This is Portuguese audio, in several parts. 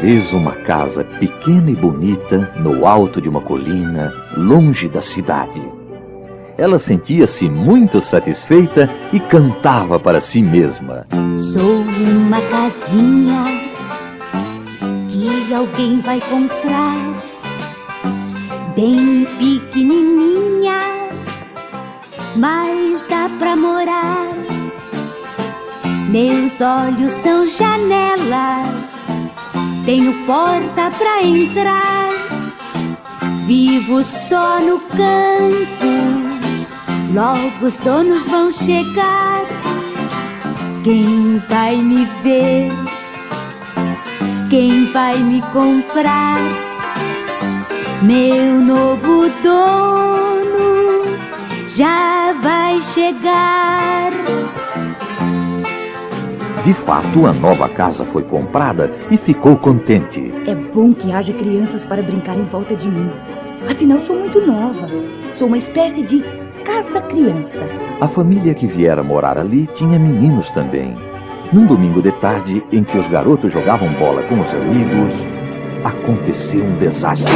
vez uma casa pequena e bonita no alto de uma colina, longe da cidade. Ela sentia-se muito satisfeita e cantava para si mesma. Sou uma casinha que alguém vai comprar, bem pequenininha, mas dá pra morar. Meus olhos são janelas, tenho porta pra entrar. Vivo só no canto, logo os donos vão chegar. Quem vai me ver? Quem vai me comprar? Meu novo dono já vai chegar. De fato, a nova casa foi comprada e ficou contente. É bom que haja crianças para brincar em volta de mim. Afinal, sou muito nova. Sou uma espécie de casa-criança. A família que viera morar ali tinha meninos também. Num domingo de tarde, em que os garotos jogavam bola com os amigos, aconteceu um desastre.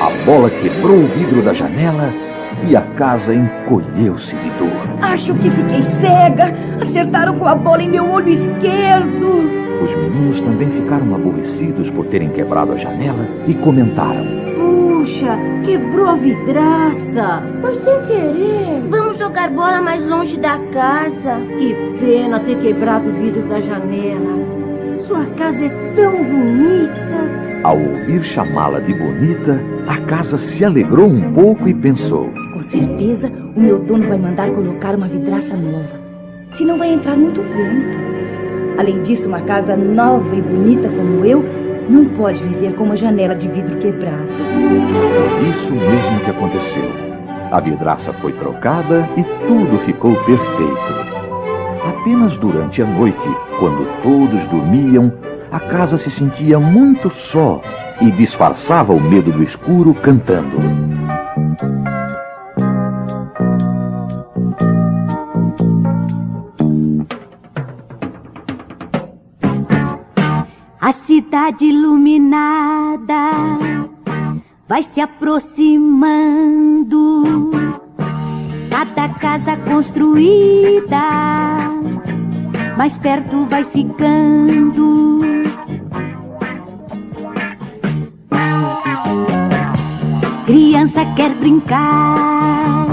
A bola quebrou o vidro da janela e a casa encolheu-se de dor. Acho que fiquei cega. Acertaram com a bola em meu olho esquerdo. Os meninos também ficaram aborrecidos por terem quebrado a janela e comentaram. Puxa, quebrou a vidraça. Foi sem querer. Vamos jogar bola mais longe da casa. Que pena ter quebrado o vidro da janela. Sua casa é tão bonita. Ao ouvir chamá-la de bonita, a casa se alegrou um pouco e pensou. Com certeza, o meu dono vai mandar colocar uma vidraça nova. Senão vai entrar muito vento. Além disso, uma casa nova e bonita como eu não pode viver com uma janela de vidro quebrado. Foi isso mesmo que aconteceu. A vidraça foi trocada e tudo ficou perfeito. Apenas durante a noite, quando todos dormiam, a casa se sentia muito só e disfarçava o medo do escuro cantando. A cidade iluminada vai se aproximando. Cada casa construída mais perto vai ficando. Criança quer brincar,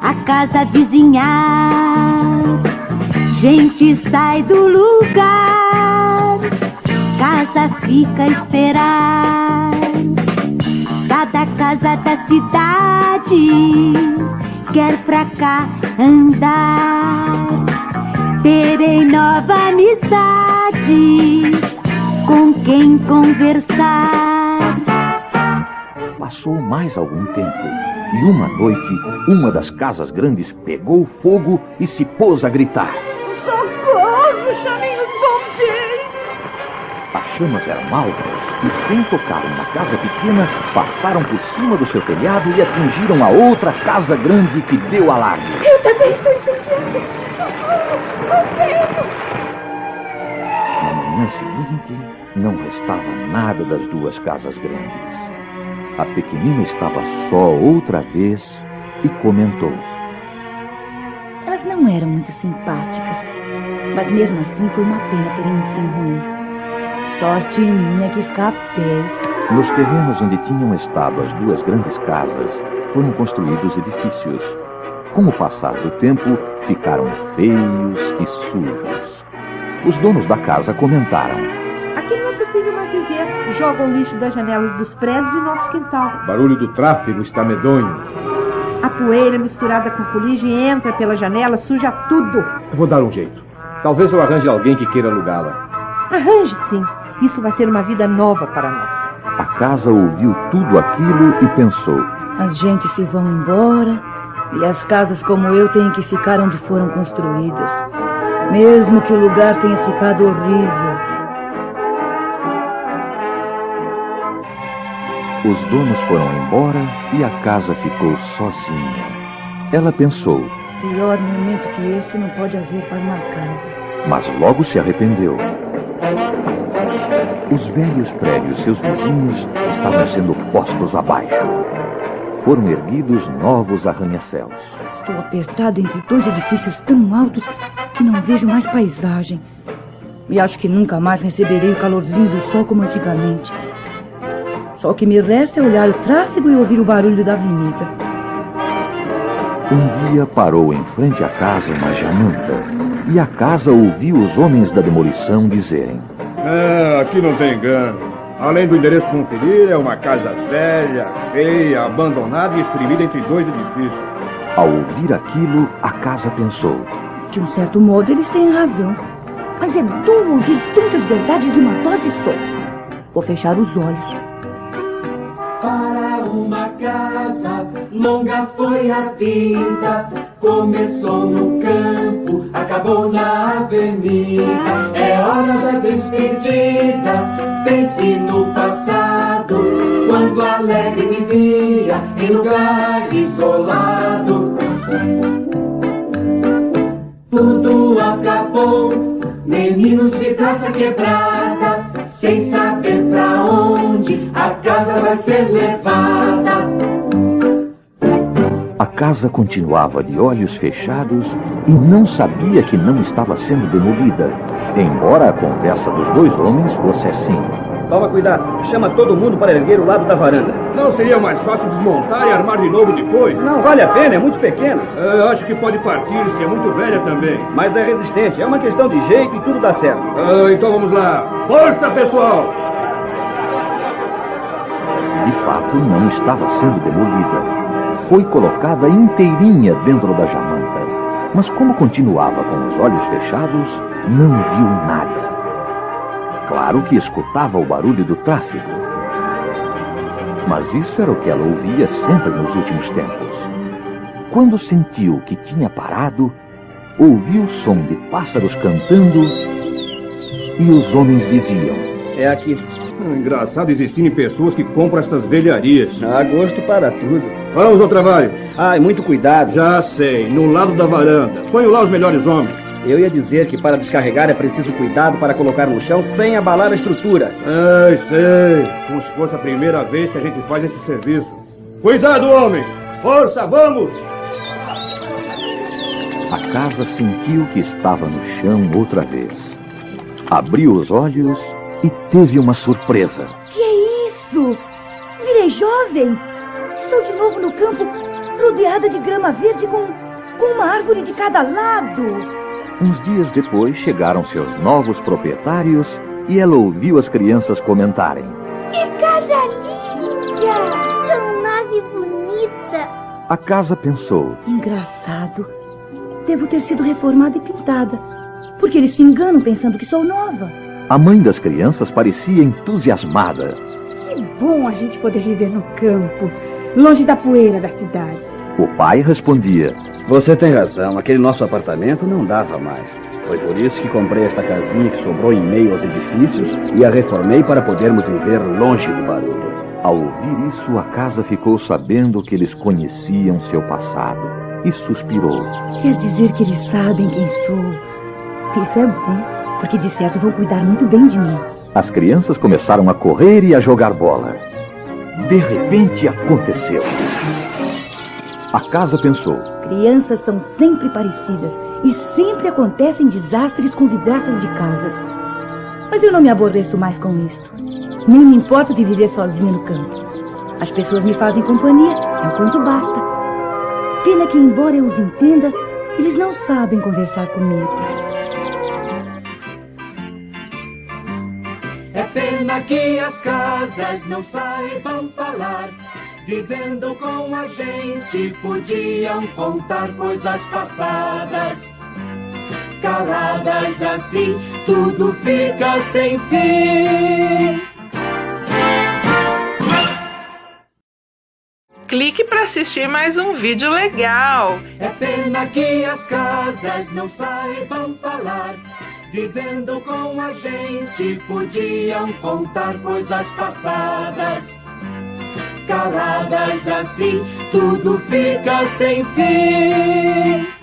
a casa vizinhar. Gente sai do lugar, casa fica a esperar. Cada casa da cidade quer pra cá andar. Terei nova amizade com quem conversar. Passou mais algum tempo e uma noite, uma das casas grandes pegou fogo e se pôs a gritar. Socorro! Chamem os bombeiros! As chamas eram altas e, sem tocar uma casa pequena, passaram por cima do seu telhado e atingiram a outra casa grande que deu alarme. Eu também estou incendiando! Socorro! Bombeiro! Na manhã seguinte, não restava nada das duas casas grandes. A pequenina estava só outra vez e comentou. Elas não eram muito simpáticas, mas mesmo assim foi uma pena terem um fim ruim. Sorte minha que escapei. Nos terrenos onde tinham estado as duas grandes casas, foram construídos edifícios. Com o passar do tempo, ficaram feios e sujos. Os donos da casa comentaram. Aqui não é possível mais viver. Jogam o lixo das janelas dos prédios em nosso quintal. O barulho do tráfego está medonho. A poeira misturada com fuligem entra pela janela, suja tudo. Eu vou dar um jeito. Talvez eu arranje alguém que queira alugá-la. Arranje sim. Isso vai ser uma vida nova para nós. A casa ouviu tudo aquilo e pensou. As gentes se vão embora e as casas como eu têm que ficar onde foram construídas. Mesmo que o lugar tenha ficado horrível. Os donos foram embora e a casa ficou sozinha. Ela pensou, Pior momento que este não pode haver para uma casa. mas logo se arrependeu. Os velhos prédios, seus vizinhos, estavam sendo postos abaixo. Foram erguidos novos arranha-céus. Estou apertado entre dois edifícios tão altos que não vejo mais paisagem. E acho que nunca mais receberei o calorzinho do sol como antigamente. Só o que me resta é olhar o tráfego e ouvir o barulho da avenida. Um dia parou em frente à casa uma jamanta. E a casa ouviu os homens da demolição dizerem: É, aqui não tem engano. Além do endereço conferir, é uma casa velha, feia, abandonada e espremida entre dois edifícios. Ao ouvir aquilo, a casa pensou: De um certo modo, eles têm razão. Mas é duro ouvir tantas verdades de uma dose só. Vou fechar os olhos. Para uma casa, longa foi a vida. Começou no campo, acabou na avenida. É hora da despedida. Pense no passado, quando alegre vivia em lugar isolado. Tudo acabou, meninos de traça quebrada, sem saber pra onde a casa vai ser levada. A casa continuava de olhos fechados e não sabia que não estava sendo demolida, embora a conversa dos dois homens fosse assim. Toma cuidado, chama todo mundo para erguer o lado da varanda. Não seria mais fácil desmontar e armar de novo depois? Não vale a pena, é muito pequena. É, acho que pode partir se é muito velha também. Mas é resistente, é uma questão de jeito e tudo dá certo. Ah, então vamos lá. Força, pessoal! De fato, não estava sendo demolida. Foi colocada inteirinha dentro da jamanta. Mas como continuava com os olhos fechados, não viu nada. Claro que escutava o barulho do tráfego. Mas isso era o que ela ouvia sempre nos últimos tempos. Quando sentiu que tinha parado, ouviu o som de pássaros cantando e os homens diziam: É aqui. Ah, Engraçado existirem pessoas que compram estas velharias. Há gosto para tudo. Vamos ao trabalho. Ai, muito cuidado. Já sei, no lado da varanda. Ponho lá os melhores homens. Eu ia dizer que para descarregar é preciso cuidado para colocar no chão sem abalar a estrutura. Sei, sei. Como se fosse a primeira vez que a gente faz esse serviço. Cuidado, homem! Força, vamos! A casa sentiu que estava no chão outra vez. Abriu os olhos e teve uma surpresa. Que é isso? Virei jovem. Estou de novo no campo, rodeada de grama verde com, com uma árvore de cada lado. Uns dias depois chegaram seus novos proprietários e ela ouviu as crianças comentarem. Que casa linda! Tão nave bonita! A casa pensou: Engraçado. Devo ter sido reformada e pintada. Porque eles se enganam pensando que sou nova. A mãe das crianças parecia entusiasmada. Que bom a gente poder viver no campo, longe da poeira da cidade. O pai respondia: Você tem razão, aquele nosso apartamento não dava mais. Foi por isso que comprei esta casinha que sobrou em meio aos edifícios e a reformei para podermos viver longe do barulho. Ao ouvir isso, a casa ficou sabendo que eles conheciam seu passado e suspirou. Quer dizer que eles sabem quem sou. Isso é bom, porque de certo vão cuidar muito bem de mim. As crianças começaram a correr e a jogar bola. De repente aconteceu. A casa pensou: Crianças são sempre parecidas e sempre acontecem desastres com vidraças de casas. Mas eu não me aborreço mais com isto. Nem me importo de viver sozinha no campo. As pessoas me fazem companhia, é o quanto basta. Pena que, embora eu os entenda, eles não sabem conversar comigo. Pena que as casas não saibam falar. Vivendo com a gente, podiam contar coisas passadas. Caladas assim, tudo fica sem fim. Clique para assistir mais um vídeo legal. É pena que as casas não saibam falar. Vivendo com a gente, podiam contar coisas passadas. Caladas assim, tudo fica sem fim.